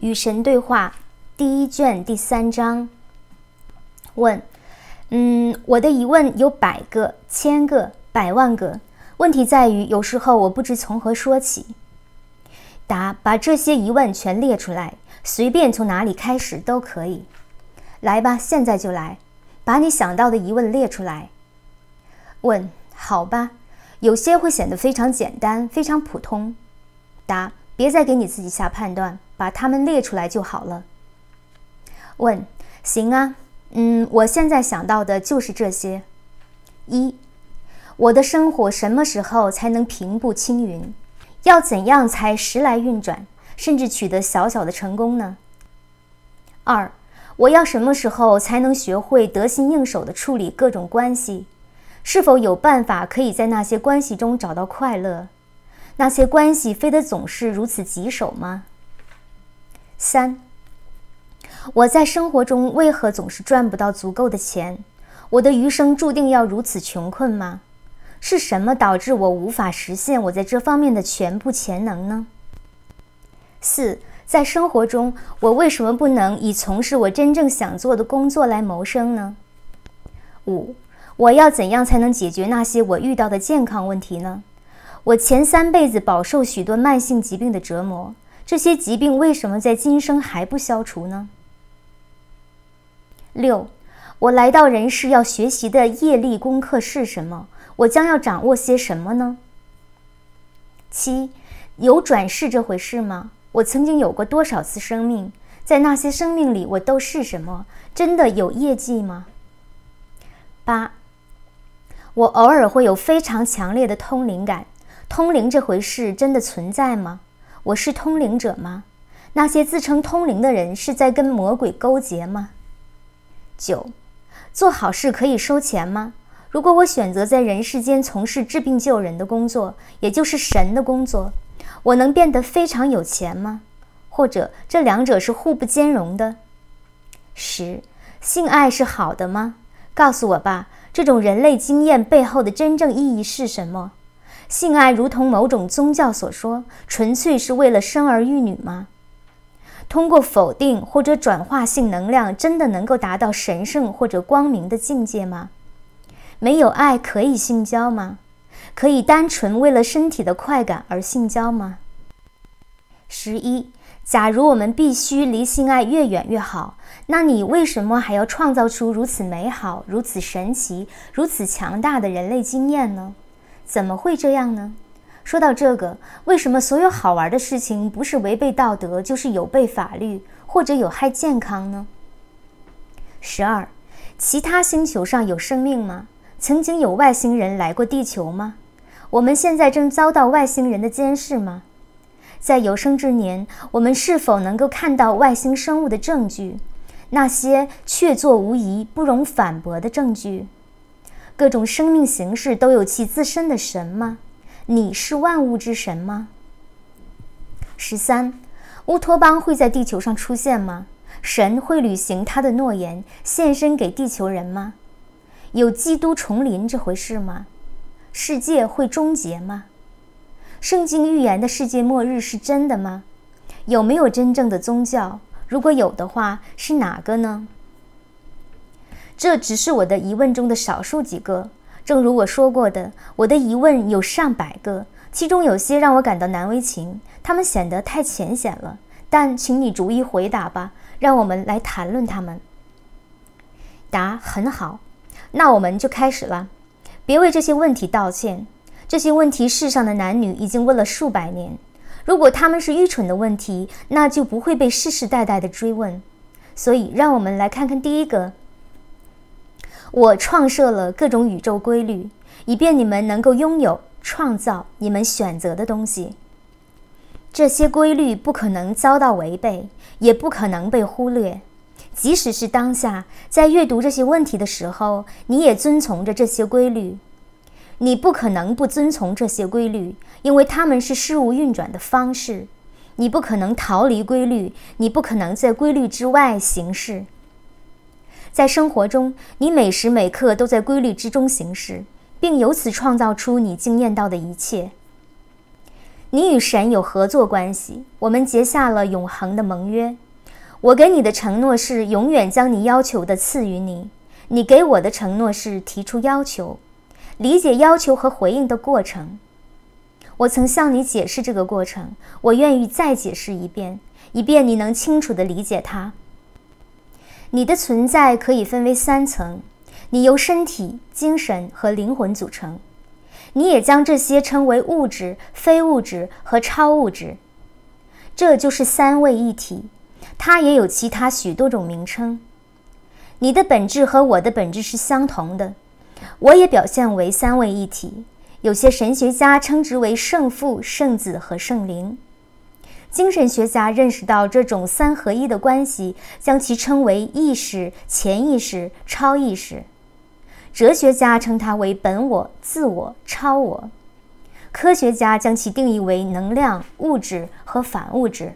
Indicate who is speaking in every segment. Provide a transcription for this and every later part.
Speaker 1: 与神对话第一卷第三章。问：嗯，我的疑问有百个、千个、百万个。问题在于，有时候我不知从何说起。答：把这些疑问全列出来，随便从哪里开始都可以。来吧，现在就来，把你想到的疑问列出来。问：好吧，有些会显得非常简单，非常普通。答：别再给你自己下判断。把它们列出来就好了。问：行啊，嗯，我现在想到的就是这些。一，我的生活什么时候才能平步青云？要怎样才时来运转，甚至取得小小的成功呢？二，我要什么时候才能学会得心应手地处理各种关系？是否有办法可以在那些关系中找到快乐？那些关系非得总是如此棘手吗？三，我在生活中为何总是赚不到足够的钱？我的余生注定要如此穷困吗？是什么导致我无法实现我在这方面的全部潜能呢？四，在生活中，我为什么不能以从事我真正想做的工作来谋生呢？五，我要怎样才能解决那些我遇到的健康问题呢？我前三辈子饱受许多慢性疾病的折磨。这些疾病为什么在今生还不消除呢？六，我来到人世要学习的业力功课是什么？我将要掌握些什么呢？七，有转世这回事吗？我曾经有过多少次生命？在那些生命里，我都是什么？真的有业绩吗？八，我偶尔会有非常强烈的通灵感，通灵这回事真的存在吗？我是通灵者吗？那些自称通灵的人是在跟魔鬼勾结吗？九，做好事可以收钱吗？如果我选择在人世间从事治病救人的工作，也就是神的工作，我能变得非常有钱吗？或者这两者是互不兼容的？十，性爱是好的吗？告诉我吧，这种人类经验背后的真正意义是什么？性爱如同某种宗教所说，纯粹是为了生儿育女吗？通过否定或者转化性能量，真的能够达到神圣或者光明的境界吗？没有爱可以性交吗？可以单纯为了身体的快感而性交吗？十一，假如我们必须离性爱越远越好，那你为什么还要创造出如此美好、如此神奇、如此强大的人类经验呢？怎么会这样呢？说到这个，为什么所有好玩的事情不是违背道德，就是有悖法律或者有害健康呢？十二，其他星球上有生命吗？曾经有外星人来过地球吗？我们现在正遭到外星人的监视吗？在有生之年，我们是否能够看到外星生物的证据？那些确凿无疑、不容反驳的证据？各种生命形式都有其自身的神吗？你是万物之神吗？十三，乌托邦会在地球上出现吗？神会履行他的诺言，献身给地球人吗？有基督重临这回事吗？世界会终结吗？圣经预言的世界末日是真的吗？有没有真正的宗教？如果有的话，是哪个呢？这只是我的疑问中的少数几个。正如我说过的，我的疑问有上百个，其中有些让我感到难为情，他们显得太浅显了。但请你逐一回答吧，让我们来谈论他们。答：很好，那我们就开始了。别为这些问题道歉，这些问题世上的男女已经问了数百年。如果他们是愚蠢的问题，那就不会被世世代代的追问。所以，让我们来看看第一个。我创设了各种宇宙规律，以便你们能够拥有、创造你们选择的东西。这些规律不可能遭到违背，也不可能被忽略。即使是当下在阅读这些问题的时候，你也遵从着这些规律。你不可能不遵从这些规律，因为它们是事物运转的方式。你不可能逃离规律，你不可能在规律之外行事。在生活中，你每时每刻都在规律之中行事，并由此创造出你惊艳到的一切。你与神有合作关系，我们结下了永恒的盟约。我给你的承诺是永远将你要求的赐予你，你给我的承诺是提出要求，理解要求和回应的过程。我曾向你解释这个过程，我愿意再解释一遍，以便你能清楚地理解它。你的存在可以分为三层，你由身体、精神和灵魂组成。你也将这些称为物质、非物质和超物质，这就是三位一体。它也有其他许多种名称。你的本质和我的本质是相同的，我也表现为三位一体。有些神学家称之为圣父、圣子和圣灵。精神学家认识到这种三合一的关系，将其称为意识、潜意识、超意识。哲学家称它为本我、自我、超我；科学家将其定义为能量、物质和反物质；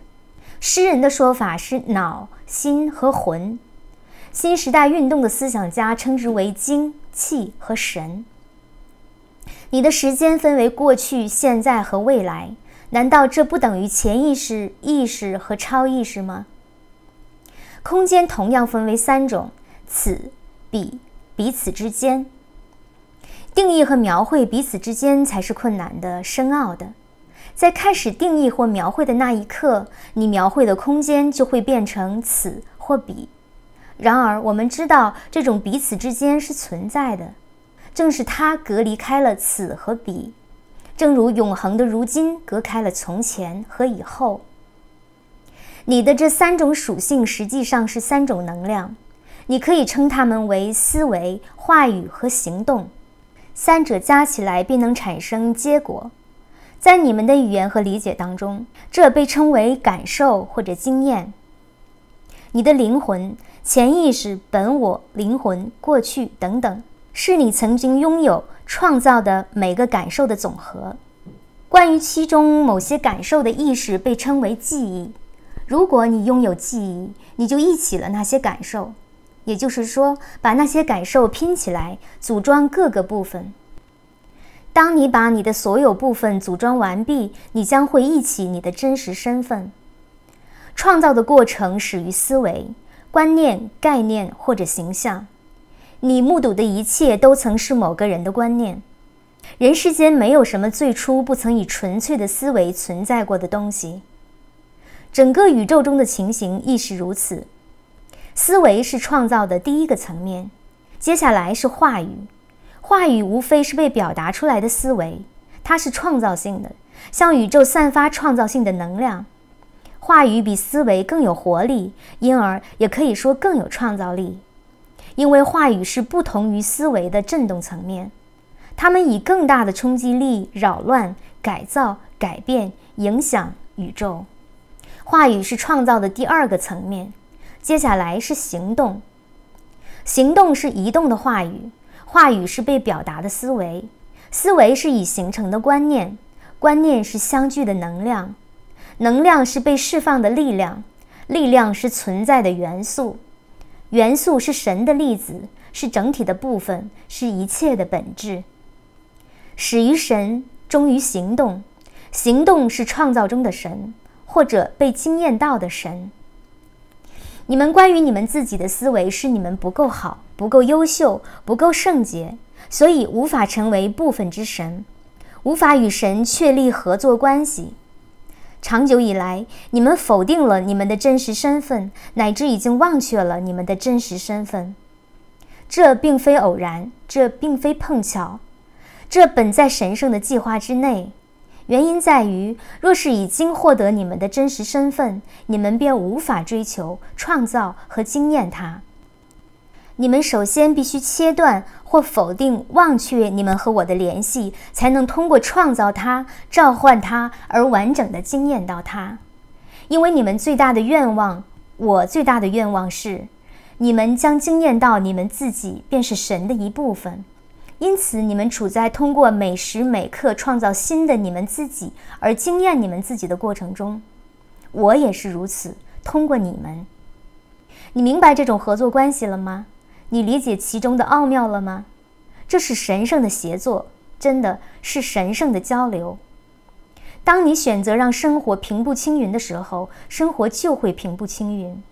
Speaker 1: 诗人的说法是脑、心和魂；新时代运动的思想家称之为精、气和神。你的时间分为过去、现在和未来，难道这不等于潜意识、意识和超意识吗？空间同样分为三种：此、彼。彼此之间，定义和描绘彼此之间才是困难的、深奥的。在开始定义或描绘的那一刻，你描绘的空间就会变成此或彼。然而，我们知道这种彼此之间是存在的，正是它隔离开了此和彼，正如永恒的如今隔开了从前和以后。你的这三种属性实际上是三种能量。你可以称它们为思维、话语和行动，三者加起来便能产生结果。在你们的语言和理解当中，这被称为感受或者经验。你的灵魂、潜意识、本我、灵魂、过去等等，是你曾经拥有、创造的每个感受的总和。关于其中某些感受的意识被称为记忆。如果你拥有记忆，你就忆起了那些感受。也就是说，把那些感受拼起来，组装各个部分。当你把你的所有部分组装完毕，你将会忆起你的真实身份。创造的过程始于思维、观念、概念或者形象。你目睹的一切都曾是某个人的观念。人世间没有什么最初不曾以纯粹的思维存在过的东西。整个宇宙中的情形亦是如此。思维是创造的第一个层面，接下来是话语。话语无非是被表达出来的思维，它是创造性的，向宇宙散发创造性的能量。话语比思维更有活力，因而也可以说更有创造力，因为话语是不同于思维的振动层面，它们以更大的冲击力扰乱、改造、改变、影响宇宙。话语是创造的第二个层面。接下来是行动，行动是移动的话语，话语是被表达的思维，思维是已形成的观念，观念是相聚的能量，能量是被释放的力量，力量是存在的元素，元素是神的粒子，是整体的部分，是一切的本质。始于神，终于行动，行动是创造中的神，或者被惊艳到的神。你们关于你们自己的思维是你们不够好、不够优秀、不够圣洁，所以无法成为部分之神，无法与神确立合作关系。长久以来，你们否定了你们的真实身份，乃至已经忘却了你们的真实身份。这并非偶然，这并非碰巧，这本在神圣的计划之内。原因在于，若是已经获得你们的真实身份，你们便无法追求、创造和经验它。你们首先必须切断或否定、忘却你们和我的联系，才能通过创造它、召唤它而完整的经验到它。因为你们最大的愿望，我最大的愿望是，你们将经验到你们自己便是神的一部分。因此，你们处在通过每时每刻创造新的你们自己而经验你们自己的过程中。我也是如此。通过你们，你明白这种合作关系了吗？你理解其中的奥妙了吗？这是神圣的协作，真的是神圣的交流。当你选择让生活平步青云的时候，生活就会平步青云。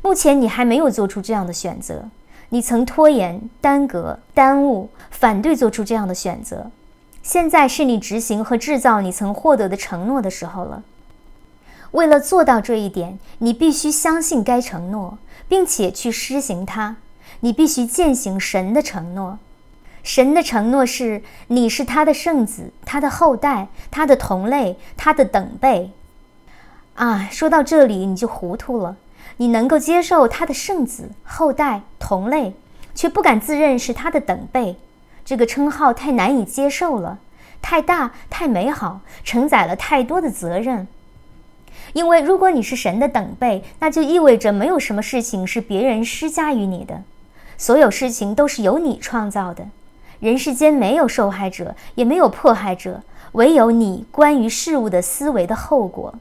Speaker 1: 目前你还没有做出这样的选择，你曾拖延、耽搁、耽误、反对做出这样的选择。现在是你执行和制造你曾获得的承诺的时候了。为了做到这一点，你必须相信该承诺，并且去施行它。你必须践行神的承诺。神的承诺是：你是他的圣子，他的后代，他的同类，他的等辈。啊，说到这里你就糊涂了。你能够接受他的圣子、后代、同类，却不敢自认是他的等辈。这个称号太难以接受了，太大、太美好，承载了太多的责任。因为如果你是神的等辈，那就意味着没有什么事情是别人施加于你的，所有事情都是由你创造的。人世间没有受害者，也没有迫害者，唯有你关于事物的思维的后果。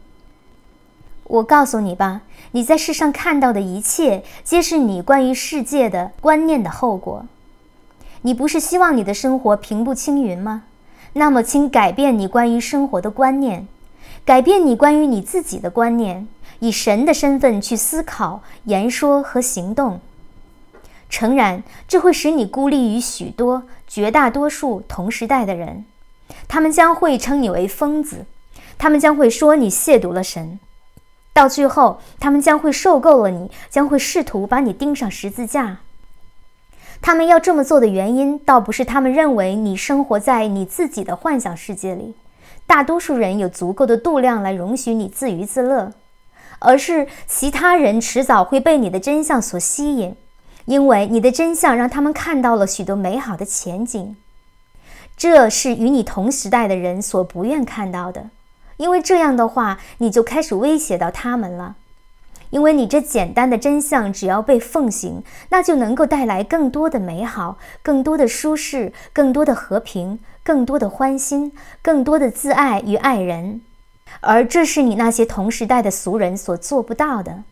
Speaker 1: 我告诉你吧，你在世上看到的一切，皆是你关于世界的观念的后果。你不是希望你的生活平步青云吗？那么，请改变你关于生活的观念，改变你关于你自己的观念，以神的身份去思考、言说和行动。诚然，这会使你孤立于许多、绝大多数同时代的人，他们将会称你为疯子，他们将会说你亵渎了神，到最后，他们将会受够了你，将会试图把你钉上十字架。他们要这么做的原因，倒不是他们认为你生活在你自己的幻想世界里，大多数人有足够的度量来容许你自娱自乐，而是其他人迟早会被你的真相所吸引。因为你的真相让他们看到了许多美好的前景，这是与你同时代的人所不愿看到的。因为这样的话，你就开始威胁到他们了。因为你这简单的真相只要被奉行，那就能够带来更多的美好、更多的舒适、更多的和平、更多的欢心、更多的自爱与爱人，而这是你那些同时代的俗人所做不到的。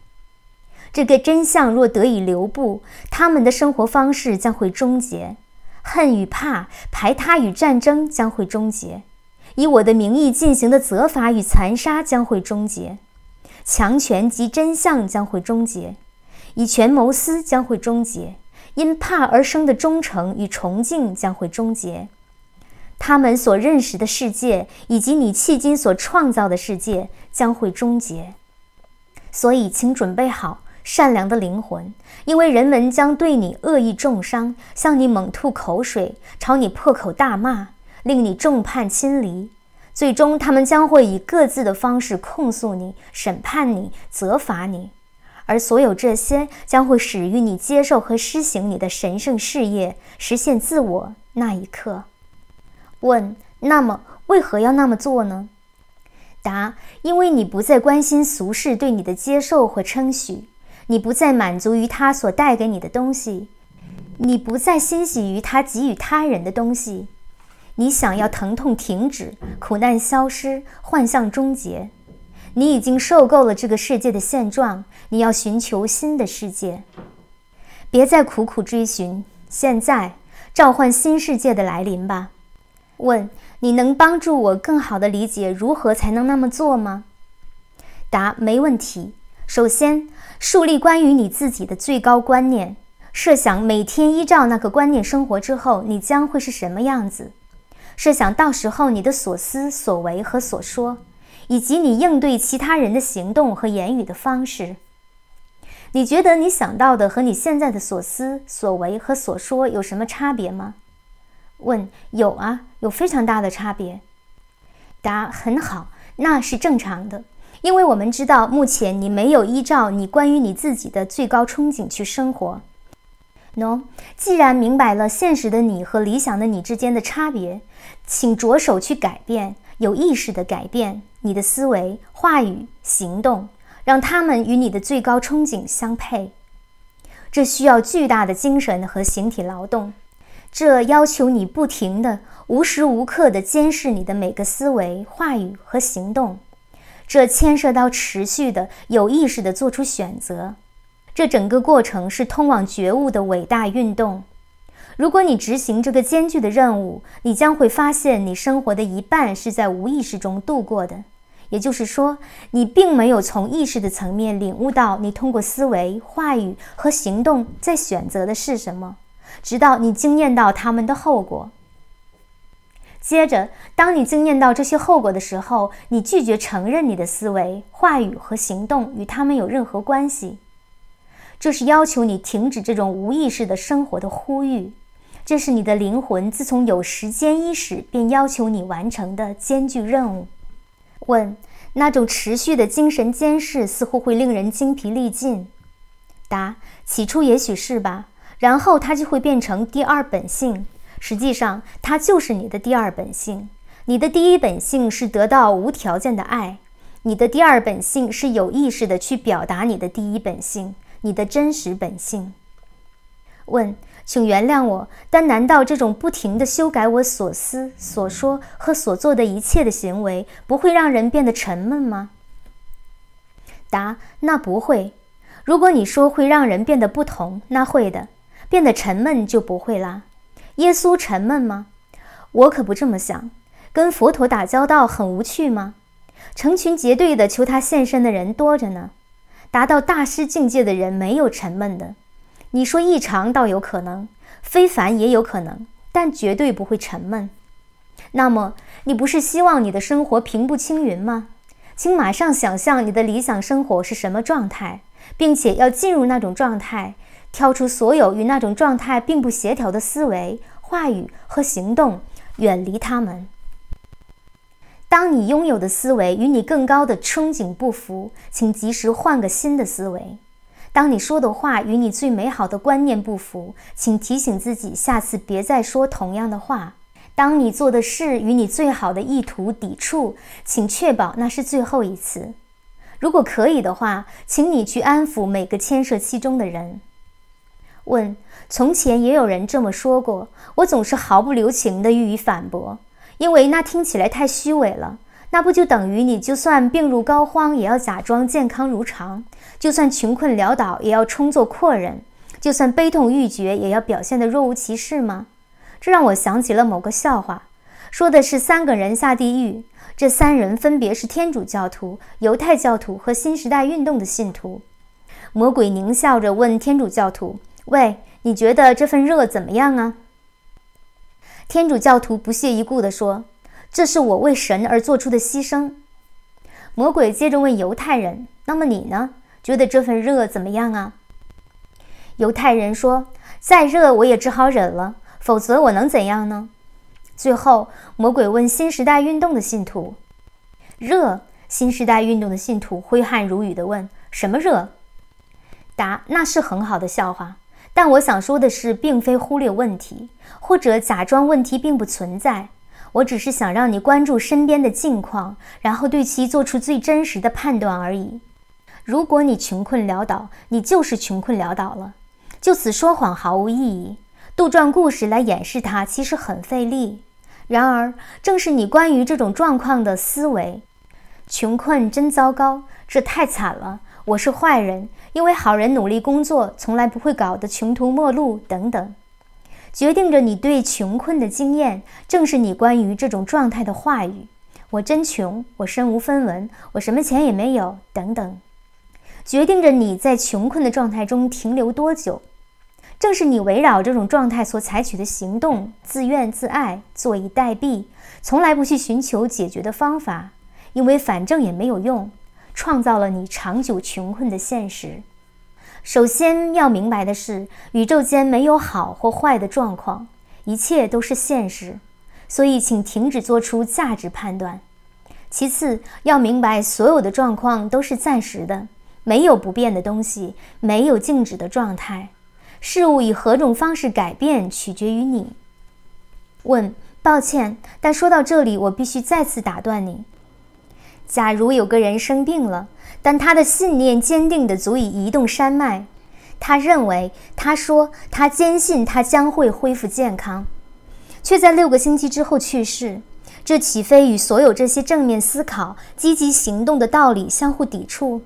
Speaker 1: 这个真相若得以留步，他们的生活方式将会终结，恨与怕、排他与战争将会终结，以我的名义进行的责罚与残杀将会终结，强权及真相将会终结，以权谋私将会终结，因怕而生的忠诚与崇敬将会终结，他们所认识的世界以及你迄今所创造的世界将会终结，所以请准备好。善良的灵魂，因为人们将对你恶意重伤，向你猛吐口水，朝你破口大骂，令你众叛亲离。最终，他们将会以各自的方式控诉你、审判你、责罚你，而所有这些将会始于你接受和施行你的神圣事业，实现自我那一刻。问：那么为何要那么做呢？答：因为你不再关心俗世对你的接受和称许。你不再满足于他所带给你的东西，你不再欣喜于他给予他人的东西，你想要疼痛停止，苦难消失，幻象终结。你已经受够了这个世界的现状，你要寻求新的世界。别再苦苦追寻，现在召唤新世界的来临吧。问：你能帮助我更好地理解如何才能那么做吗？答：没问题。首先，树立关于你自己的最高观念，设想每天依照那个观念生活之后，你将会是什么样子。设想到时候你的所思所为和所说，以及你应对其他人的行动和言语的方式。你觉得你想到的和你现在的所思所为和所说有什么差别吗？问：有啊，有非常大的差别。答：很好，那是正常的。因为我们知道，目前你没有依照你关于你自己的最高憧憬去生活。喏，既然明白了现实的你和理想的你之间的差别，请着手去改变，有意识的改变你的思维、话语、行动，让他们与你的最高憧憬相配。这需要巨大的精神和形体劳动，这要求你不停的、无时无刻的监视你的每个思维、话语和行动。这牵涉到持续的、有意识的做出选择，这整个过程是通往觉悟的伟大运动。如果你执行这个艰巨的任务，你将会发现你生活的一半是在无意识中度过的。也就是说，你并没有从意识的层面领悟到你通过思维、话语和行动在选择的是什么，直到你经验到他们的后果。接着，当你经验到这些后果的时候，你拒绝承认你的思维、话语和行动与他们有任何关系。这是要求你停止这种无意识的生活的呼吁。这是你的灵魂自从有时间伊始便要求你完成的艰巨任务。问：那种持续的精神监视似乎会令人精疲力尽。答：起初也许是吧，然后它就会变成第二本性。实际上，它就是你的第二本性。你的第一本性是得到无条件的爱，你的第二本性是有意识的去表达你的第一本性，你的真实本性。问。请原谅我，但难道这种不停地修改我所思、所说和所做的一切的行为，不会让人变得沉闷吗？答：那不会。如果你说会让人变得不同，那会的。变得沉闷就不会啦。耶稣沉闷吗？我可不这么想。跟佛陀打交道很无趣吗？成群结队的求他现身的人多着呢。达到大师境界的人没有沉闷的。你说异常倒有可能，非凡也有可能，但绝对不会沉闷。那么，你不是希望你的生活平步青云吗？请马上想象你的理想生活是什么状态，并且要进入那种状态，挑出所有与那种状态并不协调的思维、话语和行动，远离他们。当你拥有的思维与你更高的憧憬不符，请及时换个新的思维。当你说的话与你最美好的观念不符，请提醒自己下次别再说同样的话。当你做的事与你最好的意图抵触，请确保那是最后一次。如果可以的话，请你去安抚每个牵涉其中的人。问：从前也有人这么说过，我总是毫不留情地予以反驳，因为那听起来太虚伪了。那不就等于你就算病入膏肓，也要假装健康如常；就算穷困潦倒，也要充作阔人；就算悲痛欲绝，也要表现得若无其事吗？这让我想起了某个笑话，说的是三个人下地狱，这三人分别是天主教徒、犹太教徒和新时代运动的信徒。魔鬼狞笑着问天主教徒：“喂，你觉得这份热怎么样啊？”天主教徒不屑一顾地说。这是我为神而做出的牺牲。魔鬼接着问犹太人：“那么你呢？觉得这份热怎么样啊？”犹太人说：“再热我也只好忍了，否则我能怎样呢？”最后，魔鬼问新时代运动的信徒：“热？”新时代运动的信徒挥汗如雨地问：“什么热？”答：“那是很好的笑话，但我想说的是，并非忽略问题，或者假装问题并不存在。”我只是想让你关注身边的境况，然后对其做出最真实的判断而已。如果你穷困潦倒，你就是穷困潦倒了。就此说谎毫无意义，杜撰故事来掩饰它其实很费力。然而，正是你关于这种状况的思维：穷困真糟糕，这太惨了，我是坏人，因为好人努力工作从来不会搞得穷途末路等等。决定着你对穷困的经验，正是你关于这种状态的话语。我真穷，我身无分文，我什么钱也没有，等等。决定着你在穷困的状态中停留多久，正是你围绕这种状态所采取的行动，自怨自艾，坐以待毙，从来不去寻求解决的方法，因为反正也没有用，创造了你长久穷困的现实。首先要明白的是，宇宙间没有好或坏的状况，一切都是现实，所以请停止做出价值判断。其次要明白，所有的状况都是暂时的，没有不变的东西，没有静止的状态。事物以何种方式改变，取决于你。问：抱歉，但说到这里，我必须再次打断你。假如有个人生病了。但他的信念坚定的足以移动山脉。他认为，他说，他坚信他将会恢复健康，却在六个星期之后去世。这岂非与所有这些正面思考、积极行动的道理相互抵触？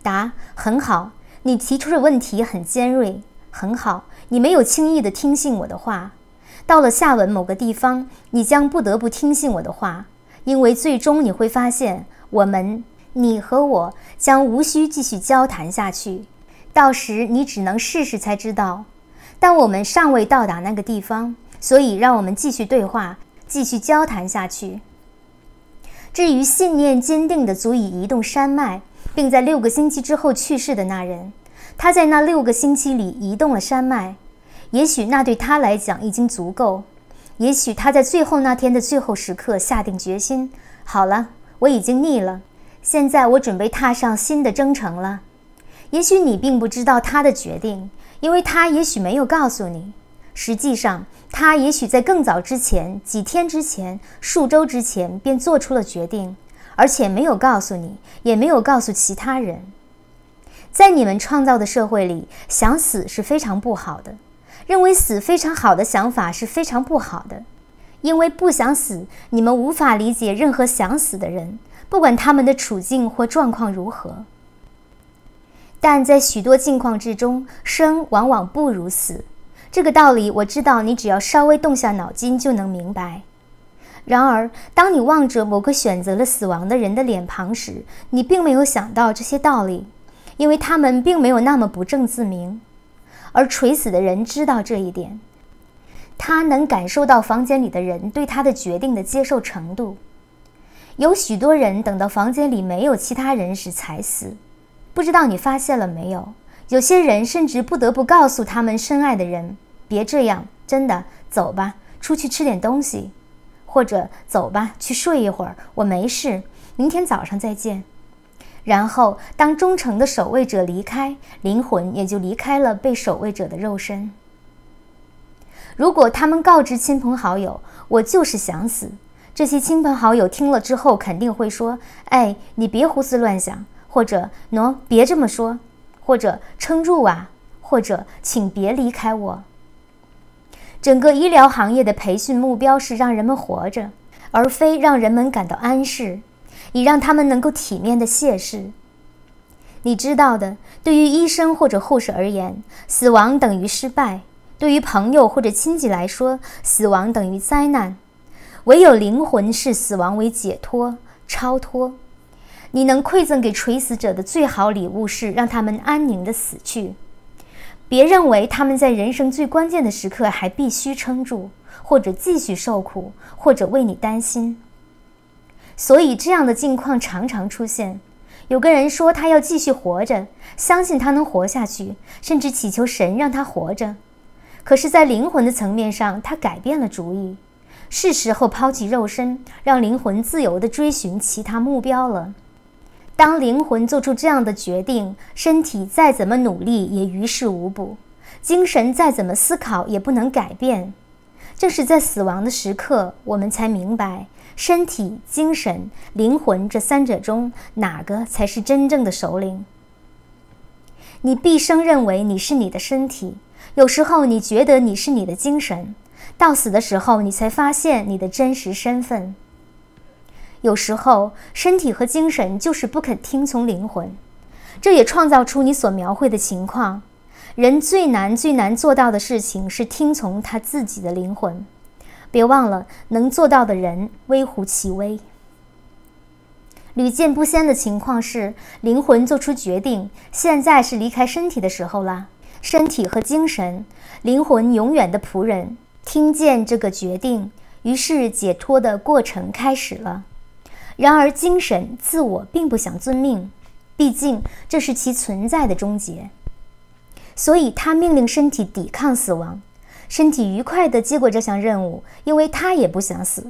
Speaker 1: 答：很好，你提出的问题很尖锐。很好，你没有轻易的听信我的话。到了下文某个地方，你将不得不听信我的话，因为最终你会发现，我们，你和我将无需继续交谈下去。到时你只能试试才知道。但我们尚未到达那个地方，所以让我们继续对话，继续交谈下去。至于信念坚定的足以移动山脉，并在六个星期之后去世的那人，他在那六个星期里移动了山脉。也许那对他来讲已经足够，也许他在最后那天的最后时刻下定决心：好了，我已经腻了，现在我准备踏上新的征程了。也许你并不知道他的决定，因为他也许没有告诉你。实际上，他也许在更早之前，几天之前、数周之前便做出了决定，而且没有告诉你，也没有告诉其他人。在你们创造的社会里，想死是非常不好的。认为死非常好的想法是非常不好的，因为不想死，你们无法理解任何想死的人，不管他们的处境或状况如何。但在许多境况之中，生往往不如死。这个道理我知道，你只要稍微动下脑筋就能明白。然而，当你望着某个选择了死亡的人的脸庞时，你并没有想到这些道理，因为他们并没有那么不正自明。而垂死的人知道这一点，他能感受到房间里的人对他的决定的接受程度。有许多人等到房间里没有其他人时才死，不知道你发现了没有？有些人甚至不得不告诉他们深爱的人：“别这样，真的，走吧，出去吃点东西，或者走吧，去睡一会儿，我没事，明天早上再见。”然后，当忠诚的守卫者离开，灵魂也就离开了被守卫者的肉身。如果他们告知亲朋好友：“我就是想死。”这些亲朋好友听了之后，肯定会说：“哎，你别胡思乱想，或者喏，别这么说，或者撑住啊，或者请别离开我。”整个医疗行业的培训目标是让人们活着，而非让人们感到安适。以让他们能够体面的谢世。你知道的，对于医生或者护士而言，死亡等于失败；对于朋友或者亲戚来说，死亡等于灾难。唯有灵魂视死亡为解脱、超脱。你能馈赠给垂死者的最好礼物是让他们安宁的死去。别认为他们在人生最关键的时刻还必须撑住，或者继续受苦，或者为你担心。所以，这样的境况常常出现。有个人说他要继续活着，相信他能活下去，甚至祈求神让他活着。可是，在灵魂的层面上，他改变了主意，是时候抛弃肉身，让灵魂自由地追寻其他目标了。当灵魂做出这样的决定，身体再怎么努力也于事无补，精神再怎么思考也不能改变。正是在死亡的时刻，我们才明白。身体、精神、灵魂这三者中，哪个才是真正的首领？你毕生认为你是你的身体，有时候你觉得你是你的精神，到死的时候你才发现你的真实身份。有时候，身体和精神就是不肯听从灵魂，这也创造出你所描绘的情况。人最难、最难做到的事情是听从他自己的灵魂。别忘了，能做到的人微乎其微。屡见不鲜的情况是，灵魂做出决定，现在是离开身体的时候了。身体和精神，灵魂永远的仆人，听见这个决定，于是解脱的过程开始了。然而，精神自我并不想遵命，毕竟这是其存在的终结，所以他命令身体抵抗死亡。身体愉快地接过这项任务，因为他也不想死。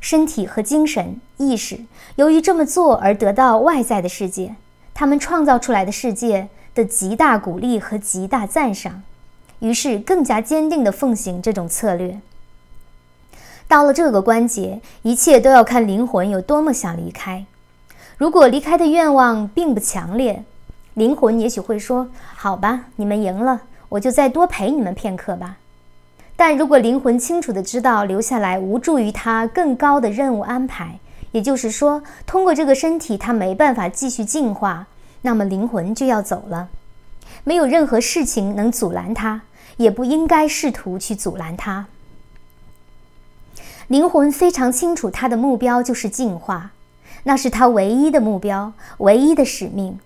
Speaker 1: 身体和精神意识由于这么做而得到外在的世界，他们创造出来的世界的极大鼓励和极大赞赏，于是更加坚定地奉行这种策略。到了这个关节，一切都要看灵魂有多么想离开。如果离开的愿望并不强烈，灵魂也许会说：“好吧，你们赢了，我就再多陪你们片刻吧。”但如果灵魂清楚地知道留下来无助于他更高的任务安排，也就是说，通过这个身体他没办法继续进化，那么灵魂就要走了。没有任何事情能阻拦他，也不应该试图去阻拦他。灵魂非常清楚，他的目标就是进化，那是他唯一的目标，唯一的使命。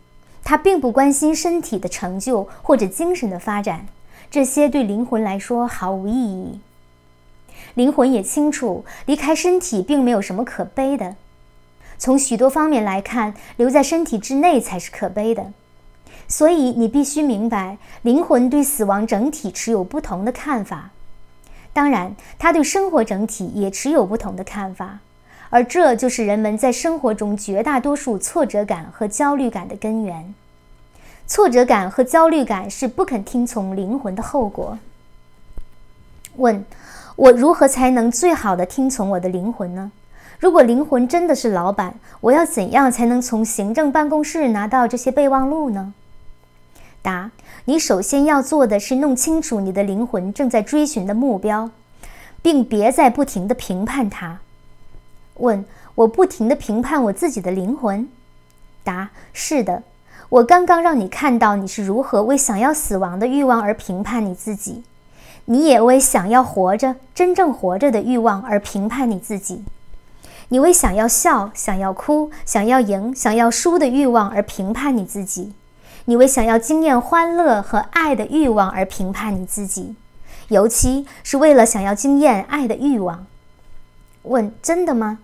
Speaker 1: 他并不关心身体的成就或者精神的发展，这些对灵魂来说毫无意义。灵魂也清楚，离开身体并没有什么可悲的。从许多方面来看，留在身体之内才是可悲的。所以你必须明白，灵魂对死亡整体持有不同的看法。当然，他对生活整体也持有不同的看法，而这就是人们在生活中绝大多数挫折感和焦虑感的根源。挫折感和焦虑感是不肯听从灵魂的后果。问：我如何才能最好的听从我的灵魂呢？如果灵魂真的是老板，我要怎样才能从行政办公室拿到这些备忘录呢？答。你首先要做的是弄清楚你的灵魂正在追寻的目标，并别再不停地评判它。问：我不停地评判我自己的灵魂？答：是的。我刚刚让你看到你是如何为想要死亡的欲望而评判你自己，你也为想要活着、真正活着的欲望而评判你自己。你为想要笑、想要哭、想要赢、想要输的欲望而评判你自己。你为想要经验欢乐和爱的欲望而评判你自己，尤其是为了想要经验爱的欲望。问：真的吗？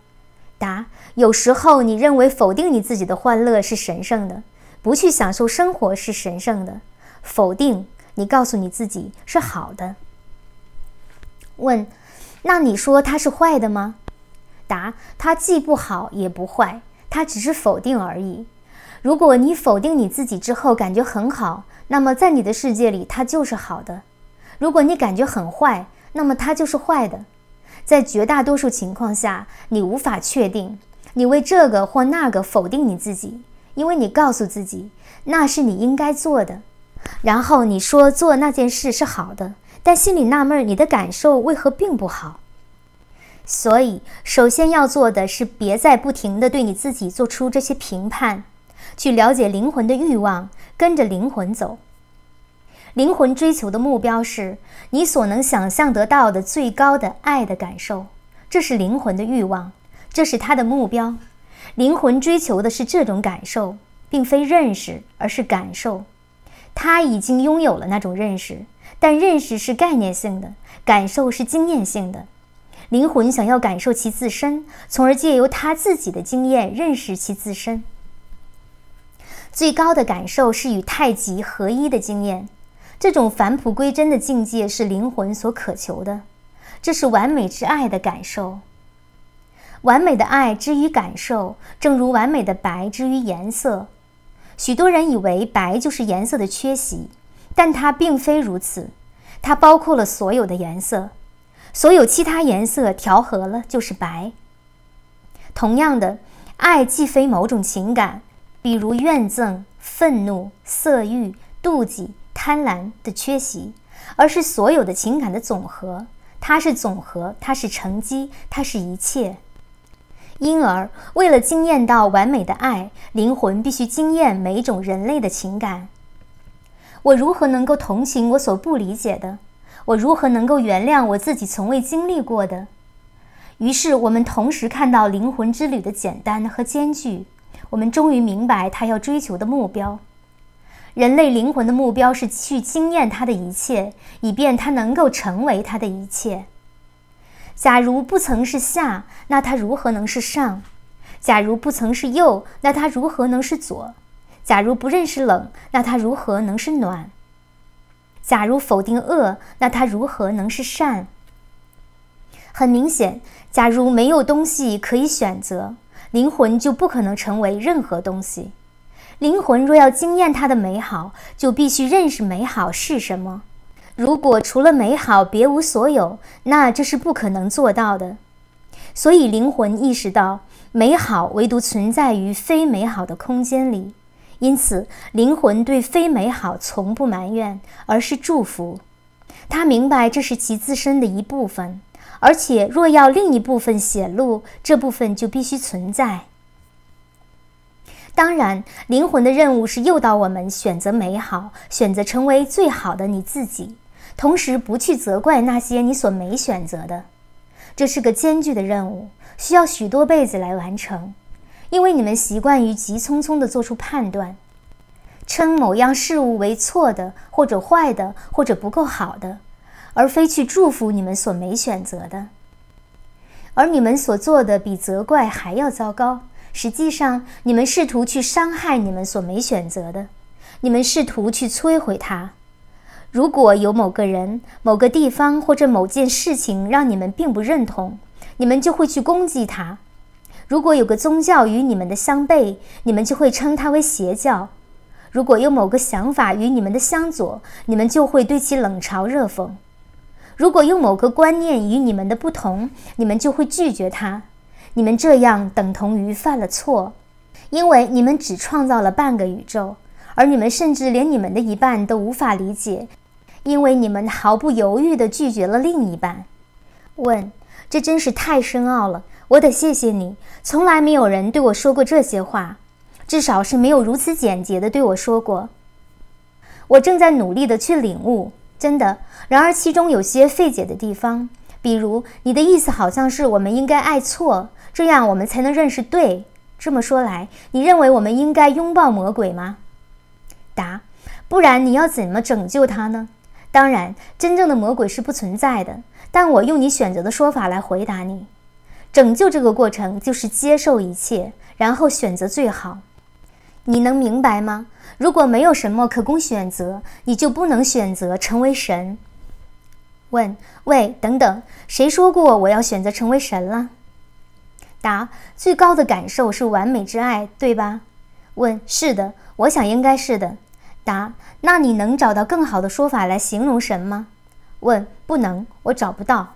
Speaker 1: 答：有时候你认为否定你自己的欢乐是神圣的，不去享受生活是神圣的。否定，你告诉你自己是好的。问：那你说它是坏的吗？答：它既不好也不坏，它只是否定而已。如果你否定你自己之后感觉很好，那么在你的世界里它就是好的；如果你感觉很坏，那么它就是坏的。在绝大多数情况下，你无法确定，你为这个或那个否定你自己，因为你告诉自己那是你应该做的，然后你说做那件事是好的，但心里纳闷你的感受为何并不好。所以，首先要做的是别再不停地对你自己做出这些评判。去了解灵魂的欲望，跟着灵魂走。灵魂追求的目标是你所能想象得到的最高的爱的感受，这是灵魂的欲望，这是他的目标。灵魂追求的是这种感受，并非认识，而是感受。他已经拥有了那种认识，但认识是概念性的，感受是经验性的。灵魂想要感受其自身，从而借由他自己的经验认识其自身。最高的感受是与太极合一的经验，这种返璞归真的境界是灵魂所渴求的，这是完美之爱的感受。完美的爱之于感受，正如完美的白之于颜色。许多人以为白就是颜色的缺席，但它并非如此，它包括了所有的颜色，所有其他颜色调和了就是白。同样的，爱既非某种情感。比如怨憎、愤怒、色欲、妒忌、贪婪的缺席，而是所有的情感的总和。它是总和，它是成绩，它是一切。因而，为了惊艳到完美的爱，灵魂必须惊艳每一种人类的情感。我如何能够同情我所不理解的？我如何能够原谅我自己从未经历过的？于是，我们同时看到灵魂之旅的简单和艰巨。我们终于明白他要追求的目标。人类灵魂的目标是去惊艳他的一切，以便他能够成为他的一切。假如不曾是下，那它如何能是上？假如不曾是右，那它如何能是左？假如不认识冷，那它如何能是暖？假如否定恶，那它如何能是善？很明显，假如没有东西可以选择。灵魂就不可能成为任何东西。灵魂若要惊艳它的美好，就必须认识美好是什么。如果除了美好别无所有，那这是不可能做到的。所以，灵魂意识到美好唯独存在于非美好的空间里。因此，灵魂对非美好从不埋怨，而是祝福。他明白这是其自身的一部分。而且，若要另一部分显露，这部分就必须存在。当然，灵魂的任务是诱导我们选择美好，选择成为最好的你自己，同时不去责怪那些你所没选择的。这是个艰巨的任务，需要许多辈子来完成，因为你们习惯于急匆匆地做出判断，称某样事物为错的，或者坏的，或者不够好的，而非去祝福你们所没选择的。而你们所做的比责怪还要糟糕。实际上，你们试图去伤害你们所没选择的，你们试图去摧毁它。如果有某个人、某个地方或者某件事情让你们并不认同，你们就会去攻击他；如果有个宗教与你们的相悖，你们就会称它为邪教；如果有某个想法与你们的相左，你们就会对其冷嘲热讽；如果有某个观念与你们的不同，你们就会拒绝它。你们这样等同于犯了错，因为你们只创造了半个宇宙，而你们甚至连你们的一半都无法理解，因为你们毫不犹豫地拒绝了另一半。问：这真是太深奥了，我得谢谢你。从来没有人对我说过这些话，至少是没有如此简洁地对我说过。我正在努力地去领悟，真的。然而其中有些费解的地方，比如你的意思好像是我们应该爱错。这样我们才能认识对。这么说来，你认为我们应该拥抱魔鬼吗？答：不然你要怎么拯救他呢？当然，真正的魔鬼是不存在的。但我用你选择的说法来回答你：拯救这个过程就是接受一切，然后选择最好。你能明白吗？如果没有什么可供选择，你就不能选择成为神。问：喂，等等，谁说过我要选择成为神了？答：最高的感受是完美之爱，对吧？问：是的，我想应该是的。答：那你能找到更好的说法来形容神吗？问：不能，我找不到。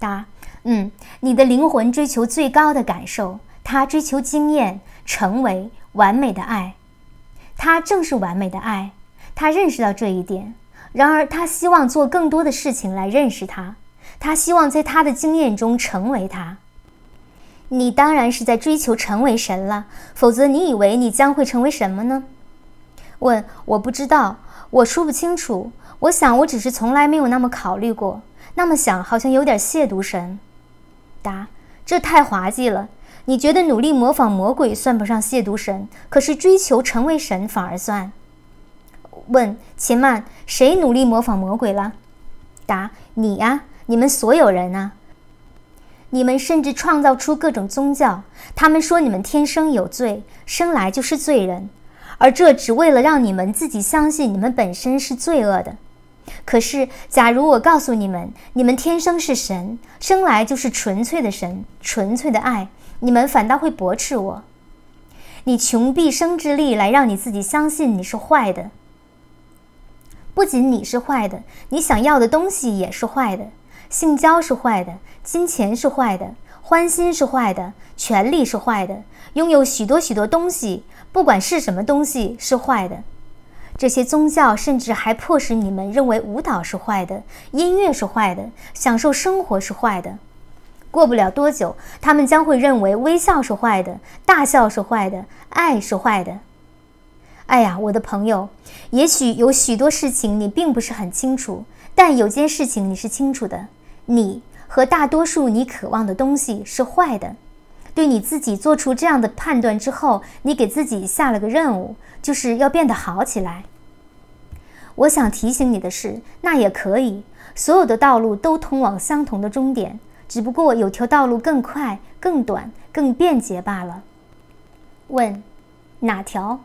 Speaker 1: 答：嗯，你的灵魂追求最高的感受，它追求经验，成为完美的爱。它正是完美的爱，他认识到这一点。然而，他希望做更多的事情来认识它。他希望在他的经验中成为他。你当然是在追求成为神了，否则你以为你将会成为什么呢？问：我不知道，我说不清楚。我想我只是从来没有那么考虑过。那么想好像有点亵渎神。答：这太滑稽了。你觉得努力模仿魔鬼算不上亵渎神，可是追求成为神反而算。问：且慢，谁努力模仿魔鬼了？答：你呀，你们所有人啊。你们甚至创造出各种宗教，他们说你们天生有罪，生来就是罪人，而这只为了让你们自己相信你们本身是罪恶的。可是，假如我告诉你们，你们天生是神，生来就是纯粹的神，纯粹的爱，你们反倒会驳斥我。你穷毕生之力来让你自己相信你是坏的，不仅你是坏的，你想要的东西也是坏的。性交是坏的，金钱是坏的，欢心是坏的，权力是坏的，拥有许多许多东西，不管是什么东西是坏的。这些宗教甚至还迫使你们认为舞蹈是坏的，音乐是坏的，享受生活是坏的。过不了多久，他们将会认为微笑是坏的，大笑是坏的，爱是坏的。哎呀，我的朋友，也许有许多事情你并不是很清楚，但有件事情你是清楚的。你和大多数你渴望的东西是坏的。对你自己做出这样的判断之后，你给自己下了个任务，就是要变得好起来。我想提醒你的是，那也可以。所有的道路都通往相同的终点，只不过有条道路更快、更短、更便捷罢了。问：哪条？